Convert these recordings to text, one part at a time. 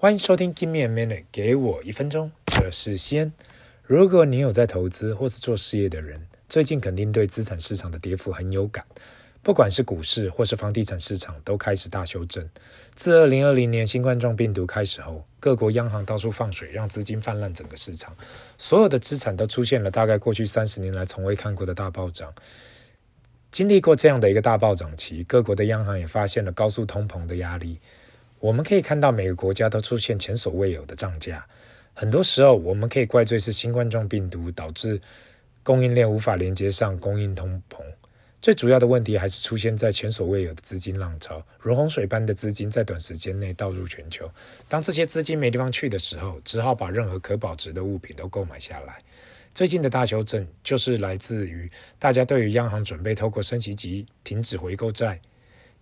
欢迎收听 Give me a minute，给我一分钟。这是西恩。如果你有在投资或是做事业的人，最近肯定对资产市场的跌幅很有感。不管是股市或是房地产市场，都开始大修正。自二零二零年新冠状病毒开始后，各国央行到处放水，让资金泛滥整个市场，所有的资产都出现了大概过去三十年来从未看过的大暴涨。经历过这样的一个大暴涨期，各国的央行也发现了高速通膨的压力。我们可以看到每个国家都出现前所未有的涨价，很多时候我们可以怪罪是新冠状病毒导致供应链无法连接上供应通膨。最主要的问题还是出现在前所未有的资金浪潮，如洪水般的资金在短时间内倒入全球。当这些资金没地方去的时候，只好把任何可保值的物品都购买下来。最近的大修正就是来自于大家对于央行准备透过升息及停止回购债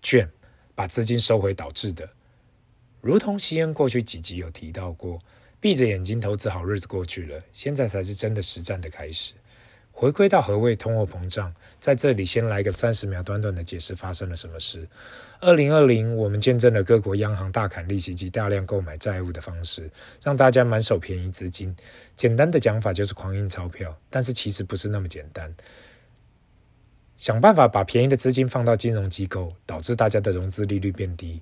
券把资金收回导致的。如同西恩过去几集有提到过，闭着眼睛投资好日子过去了，现在才是真的实战的开始。回归到何谓通货膨胀，在这里先来个三十秒短短的解释发生了什么事。二零二零，我们见证了各国央行大砍利息及大量购买债务的方式，让大家满手便宜资金。简单的讲法就是狂印钞票，但是其实不是那么简单。想办法把便宜的资金放到金融机构，导致大家的融资利率变低。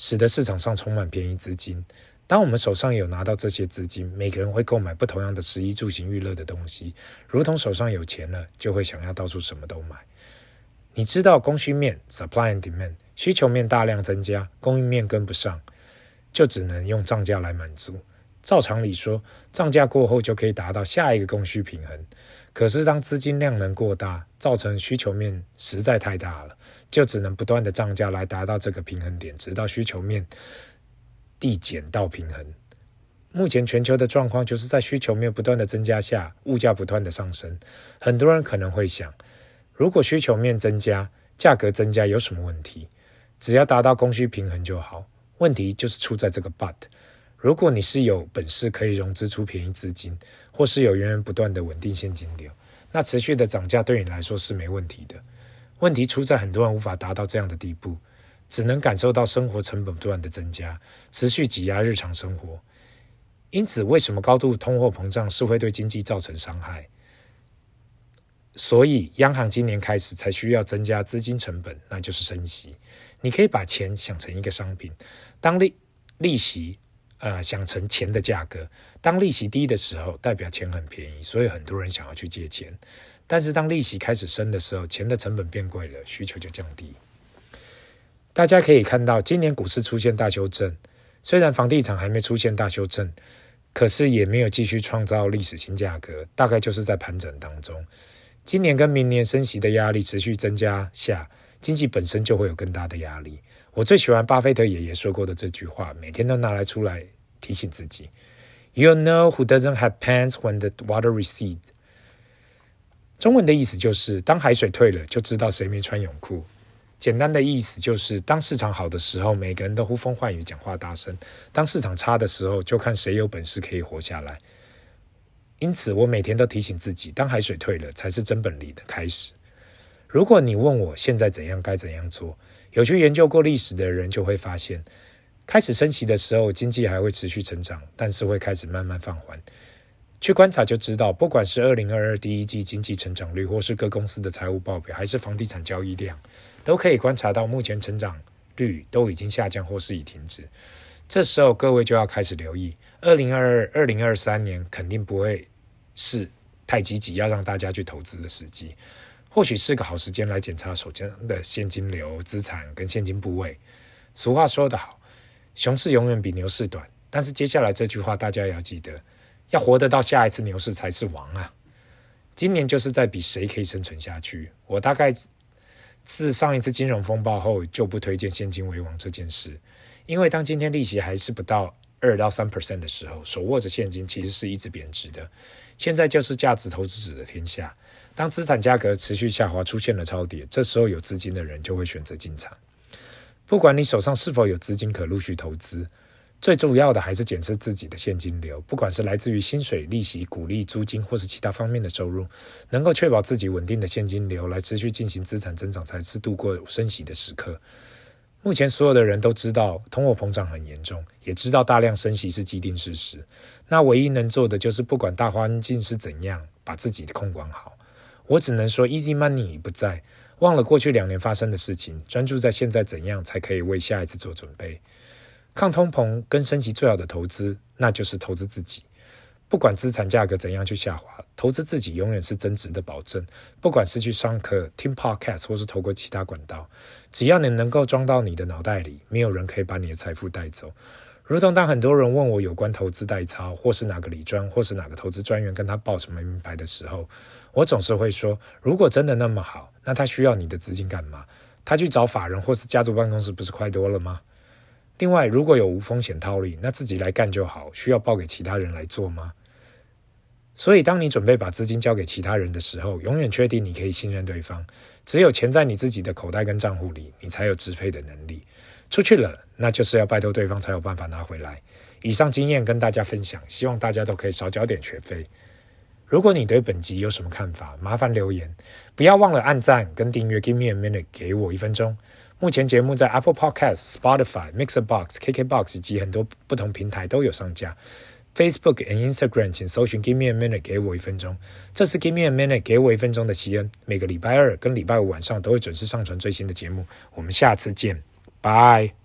使得市场上充满便宜资金。当我们手上有拿到这些资金，每个人会购买不同样的食衣住行娱乐的东西，如同手上有钱了，就会想要到处什么都买。你知道供需面 （supply and demand），需求面大量增加，供应面跟不上，就只能用涨价来满足。照常理说，涨价过后就可以达到下一个供需平衡。可是当资金量能过大，造成需求面实在太大了，就只能不断的涨价来达到这个平衡点，直到需求面递减到平衡。目前全球的状况就是在需求面不断的增加下，物价不断的上升。很多人可能会想，如果需求面增加，价格增加有什么问题？只要达到供需平衡就好。问题就是出在这个 but。如果你是有本事可以融资出便宜资金，或是有源源不断的稳定现金流，那持续的涨价对你来说是没问题的。问题出在很多人无法达到这样的地步，只能感受到生活成本不断的增加，持续挤压日常生活。因此，为什么高度通货膨胀是会对经济造成伤害？所以，央行今年开始才需要增加资金成本，那就是升息。你可以把钱想成一个商品，当利利息。呃，想成钱的价格，当利息低的时候，代表钱很便宜，所以很多人想要去借钱。但是当利息开始升的时候，钱的成本变贵了，需求就降低。大家可以看到，今年股市出现大修正，虽然房地产还没出现大修正，可是也没有继续创造历史新价格，大概就是在盘整当中。今年跟明年升息的压力持续增加下，经济本身就会有更大的压力。我最喜欢巴菲特爷爷说过的这句话，每天都拿来出来提醒自己：“You know who doesn't have pants when the water recedes。”中文的意思就是，当海水退了，就知道谁没穿泳裤。简单的意思就是，当市场好的时候，每个人都呼风唤雨，讲话大声；当市场差的时候，就看谁有本事可以活下来。因此，我每天都提醒自己，当海水退了，才是真本领的开始。如果你问我现在怎样该怎样做，有去研究过历史的人就会发现，开始升息的时候，经济还会持续成长，但是会开始慢慢放缓。去观察就知道，不管是二零二二第一季经济成长率，或是各公司的财务报表，还是房地产交易量，都可以观察到，目前成长率都已经下降或是已停止。这时候各位就要开始留意，二零二二、二零二三年肯定不会是太积极要让大家去投资的时机。或许是个好时间来检查手中的现金流、资产跟现金部位。俗话说得好，熊市永远比牛市短。但是接下来这句话大家也要记得，要活得到下一次牛市才是王啊！今年就是在比谁可以生存下去。我大概自上一次金融风暴后就不推荐现金为王这件事，因为当今天利息还是不到二到三 percent 的时候，手握着现金其实是一直贬值的。现在就是价值投资者的天下。当资产价格持续下滑，出现了超跌，这时候有资金的人就会选择进场。不管你手上是否有资金可陆续投资，最重要的还是检视自己的现金流，不管是来自于薪水、利息、股利、租金，或是其他方面的收入，能够确保自己稳定的现金流来持续进行资产增长，才是度过升息的时刻。目前所有的人都知道通货膨胀很严重，也知道大量升息是既定事实。那唯一能做的就是不管大环境是怎样，把自己的控管好。我只能说，easy money 已不在，忘了过去两年发生的事情，专注在现在怎样才可以为下一次做准备。抗通膨跟升息最好的投资，那就是投资自己。不管资产价格怎样去下滑，投资自己永远是增值的保证。不管是去上课、听 podcast，或是透过其他管道，只要你能够装到你的脑袋里，没有人可以把你的财富带走。如同当很多人问我有关投资代操，或是哪个理专，或是哪个投资专员跟他报什么名牌的时候，我总是会说：如果真的那么好，那他需要你的资金干嘛？他去找法人或是家族办公室，不是快多了吗？另外，如果有无风险套利，那自己来干就好，需要报给其他人来做吗？所以，当你准备把资金交给其他人的时候，永远确定你可以信任对方。只有钱在你自己的口袋跟账户里，你才有支配的能力。出去了，那就是要拜托对方才有办法拿回来。以上经验跟大家分享，希望大家都可以少交点学费。如果你对本集有什么看法，麻烦留言。不要忘了按赞跟订阅。Give me a minute，给我一分钟。目前节目在 Apple Podcast、Spotify、Mixer Box、KK Box 以及很多不同平台都有上架。Facebook and Instagram，请搜寻 Give me a minute，给我一分钟。这是 Give me a minute，给我一分钟的席恩。每个礼拜二跟礼拜五晚上都会准时上传最新的节目。我们下次见，拜。